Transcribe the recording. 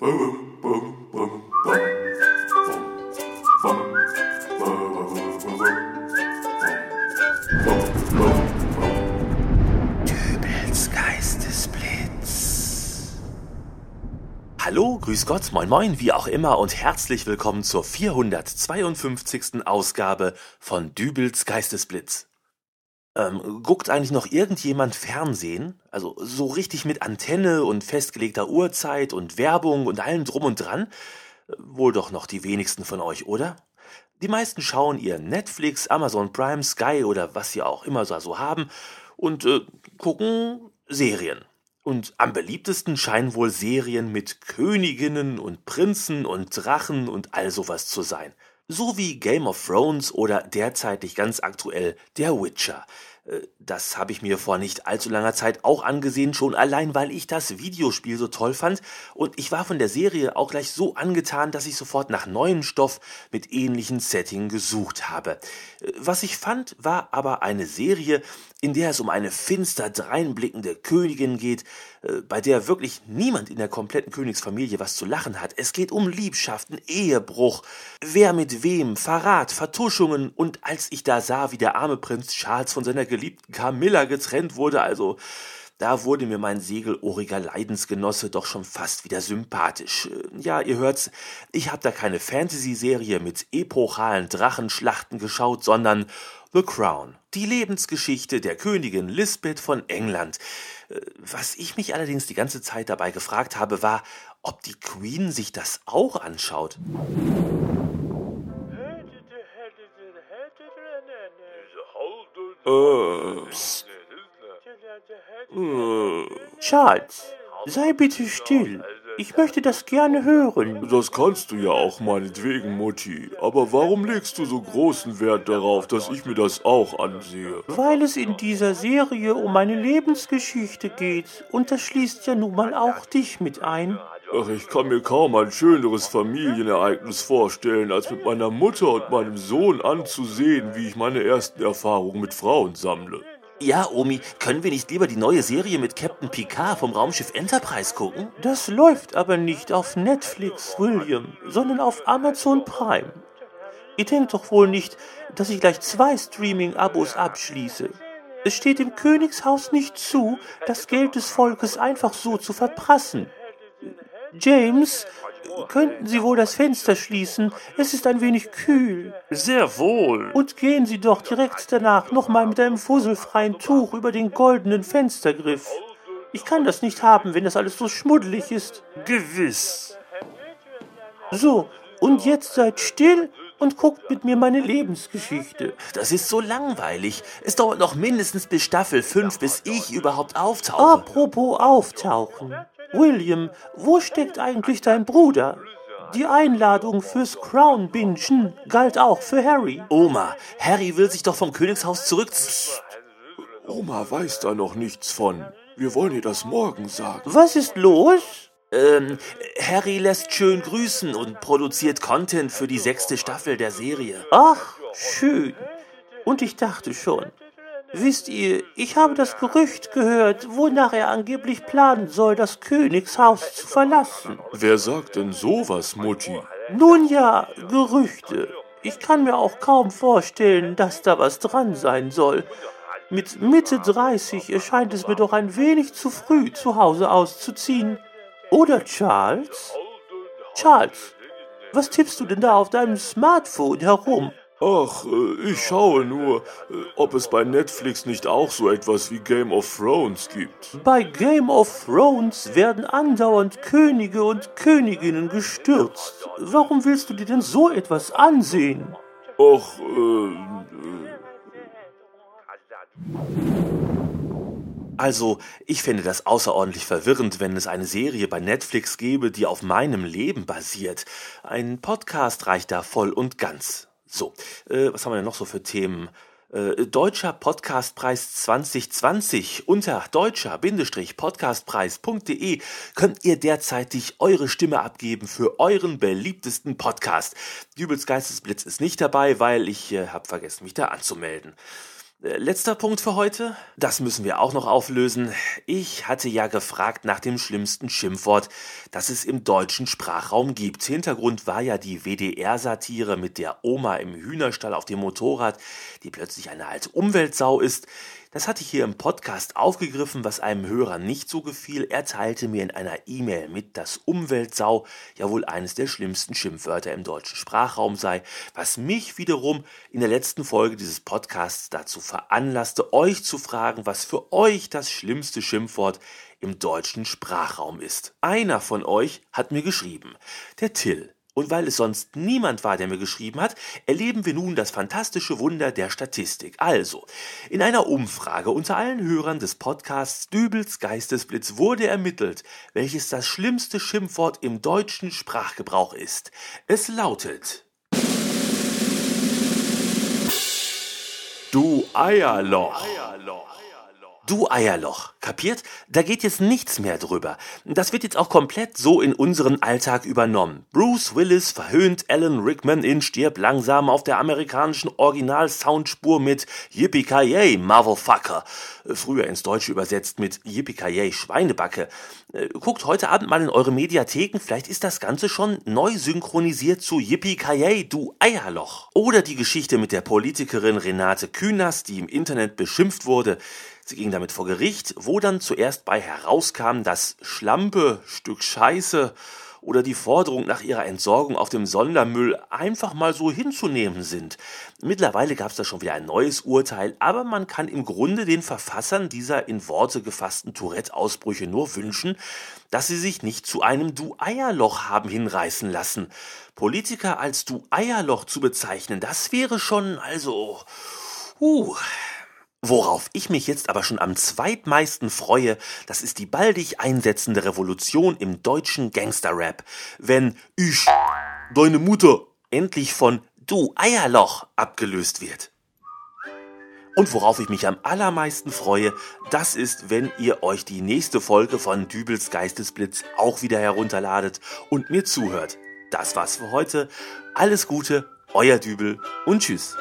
Dübels Geistesblitz. Hallo, grüß Gott, moin moin, wie auch immer und herzlich willkommen zur 452. Ausgabe von Dübels Geistesblitz. Ähm, guckt eigentlich noch irgendjemand Fernsehen? Also so richtig mit Antenne und festgelegter Uhrzeit und Werbung und allem drum und dran? Wohl doch noch die wenigsten von euch, oder? Die meisten schauen ihr Netflix, Amazon Prime, Sky oder was sie auch immer so haben und äh, gucken Serien. Und am beliebtesten scheinen wohl Serien mit Königinnen und Prinzen und Drachen und all sowas zu sein. So wie Game of Thrones oder derzeitig ganz aktuell Der Witcher. Äh, Das habe ich mir vor nicht allzu langer Zeit auch angesehen, schon allein weil ich das Videospiel so toll fand und ich war von der Serie auch gleich so angetan, dass ich sofort nach neuem Stoff mit ähnlichen Setting gesucht habe. Äh, Was ich fand, war aber eine Serie, in der es um eine finster dreinblickende Königin geht, äh, bei der wirklich niemand in der kompletten Königsfamilie was zu lachen hat. Es geht um Liebschaften, Ehebruch, wer mit wem, Verrat, Vertuschungen und als ich da sah, wie der arme Prinz Charles von seiner geliebten Camilla getrennt wurde, also da wurde mir mein segelohriger Leidensgenosse doch schon fast wieder sympathisch. Äh, Ja, ihr hört's, ich hab da keine Fantasy-Serie mit epochalen Drachenschlachten geschaut, sondern The Crown, die Lebensgeschichte der Königin Lisbeth von England. Äh, Was ich mich allerdings die ganze Zeit dabei gefragt habe, war, ob die Queen sich das auch anschaut. Charles, sei bitte still. Ich möchte das gerne hören. Das kannst du ja auch meinetwegen, Mutti. Aber warum legst du so großen Wert darauf, dass ich mir das auch ansehe? Weil es in dieser Serie um meine Lebensgeschichte geht. Und das schließt ja nun mal auch dich mit ein. Ach, ich kann mir kaum ein schöneres Familienereignis vorstellen, als mit meiner Mutter und meinem Sohn anzusehen, wie ich meine ersten Erfahrungen mit Frauen sammle. Ja, Omi, können wir nicht lieber die neue Serie mit Captain Picard vom Raumschiff Enterprise gucken? Das läuft aber nicht auf Netflix, William, sondern auf Amazon Prime. Ihr denkt doch wohl nicht, dass ich gleich zwei Streaming-Abos abschließe. Es steht dem Königshaus nicht zu, das Geld des Volkes einfach so zu verprassen. James, könnten Sie wohl das Fenster schließen? Es ist ein wenig kühl. Sehr wohl. Und gehen Sie doch direkt danach nochmal mit einem fusselfreien Tuch über den goldenen Fenstergriff. Ich kann das nicht haben, wenn das alles so schmuddelig ist. Gewiss. So, und jetzt seid still und guckt mit mir meine Lebensgeschichte. Das ist so langweilig. Es dauert noch mindestens bis Staffel 5, bis ich überhaupt auftauche. Apropos auftauchen. William, wo steckt eigentlich dein Bruder? Die Einladung fürs Crown Bingen galt auch für Harry. Oma, Harry will sich doch vom Königshaus zurück... Oma weiß da noch nichts von. Wir wollen ihr das morgen sagen. Was ist los? Ähm, Harry lässt schön grüßen und produziert Content für die sechste Staffel der Serie. Ach, schön. Und ich dachte schon. Wisst ihr, ich habe das Gerücht gehört, wonach er angeblich planen soll, das Königshaus zu verlassen. Wer sagt denn sowas, Mutti? Nun ja, Gerüchte. Ich kann mir auch kaum vorstellen, dass da was dran sein soll. Mit Mitte 30 erscheint es mir doch ein wenig zu früh, zu Hause auszuziehen. Oder Charles? Charles, was tippst du denn da auf deinem Smartphone herum? Ach, äh, ich schaue nur, äh, ob es bei Netflix nicht auch so etwas wie Game of Thrones gibt. Bei Game of Thrones werden andauernd Könige und Königinnen gestürzt. Warum willst du dir denn so etwas ansehen? Ach, äh, äh, Also, ich finde das außerordentlich verwirrend, wenn es eine Serie bei Netflix gäbe, die auf meinem Leben basiert. Ein Podcast reicht da voll und ganz. So, äh, was haben wir denn noch so für Themen? Äh, Deutscher Podcastpreis 2020 unter deutscher-podcastpreis.de könnt ihr derzeitig eure Stimme abgeben für euren beliebtesten Podcast. Dübels Geistesblitz ist nicht dabei, weil ich äh, habe vergessen, mich da anzumelden. Äh, letzter Punkt für heute. Das müssen wir auch noch auflösen. Ich hatte ja gefragt nach dem schlimmsten Schimpfwort, das es im deutschen Sprachraum gibt. Hintergrund war ja die WDR-Satire mit der Oma im Hühnerstall auf dem Motorrad, die plötzlich eine alte Umweltsau ist. Das hatte ich hier im Podcast aufgegriffen, was einem Hörer nicht so gefiel. Er teilte mir in einer E-Mail mit, dass Umweltsau ja wohl eines der schlimmsten Schimpfwörter im deutschen Sprachraum sei, was mich wiederum in der letzten Folge dieses Podcasts dazu veranlasste, euch zu fragen, was für euch das schlimmste Schimpfwort im deutschen Sprachraum ist. Einer von euch hat mir geschrieben, der Till. Und weil es sonst niemand war, der mir geschrieben hat, erleben wir nun das fantastische Wunder der Statistik. Also, in einer Umfrage unter allen Hörern des Podcasts Dübels Geistesblitz wurde ermittelt, welches das schlimmste Schimpfwort im deutschen Sprachgebrauch ist. Es lautet Du Eierloch. Du Eierloch, kapiert? Da geht jetzt nichts mehr drüber. Das wird jetzt auch komplett so in unseren Alltag übernommen. Bruce Willis verhöhnt Alan Rickman in Stirb langsam auf der amerikanischen Original-Soundspur mit Yippie-Ki-Yay, Motherfucker. Früher ins Deutsche übersetzt mit Yippie-Ki-Yay, Schweinebacke. Äh, guckt heute Abend mal in eure Mediatheken, vielleicht ist das Ganze schon neu synchronisiert zu Yippie-Ki-Yay, du Eierloch. Oder die Geschichte mit der Politikerin Renate Künast, die im Internet beschimpft wurde. Sie ging damit vor Gericht, wo dann zuerst bei herauskam, dass Schlampe, Stück Scheiße oder die Forderung nach ihrer Entsorgung auf dem Sondermüll einfach mal so hinzunehmen sind. Mittlerweile gab es da schon wieder ein neues Urteil, aber man kann im Grunde den Verfassern dieser in Worte gefassten Tourette-Ausbrüche nur wünschen, dass sie sich nicht zu einem Du-Eierloch haben hinreißen lassen. Politiker als Du-Eierloch zu bezeichnen, das wäre schon also. Uh, Worauf ich mich jetzt aber schon am zweitmeisten freue, das ist die baldig einsetzende Revolution im deutschen Gangsterrap, wenn ich, deine Mutter, endlich von du Eierloch abgelöst wird. Und worauf ich mich am allermeisten freue, das ist, wenn ihr euch die nächste Folge von Dübels Geistesblitz auch wieder herunterladet und mir zuhört. Das war's für heute. Alles Gute, euer Dübel und tschüss.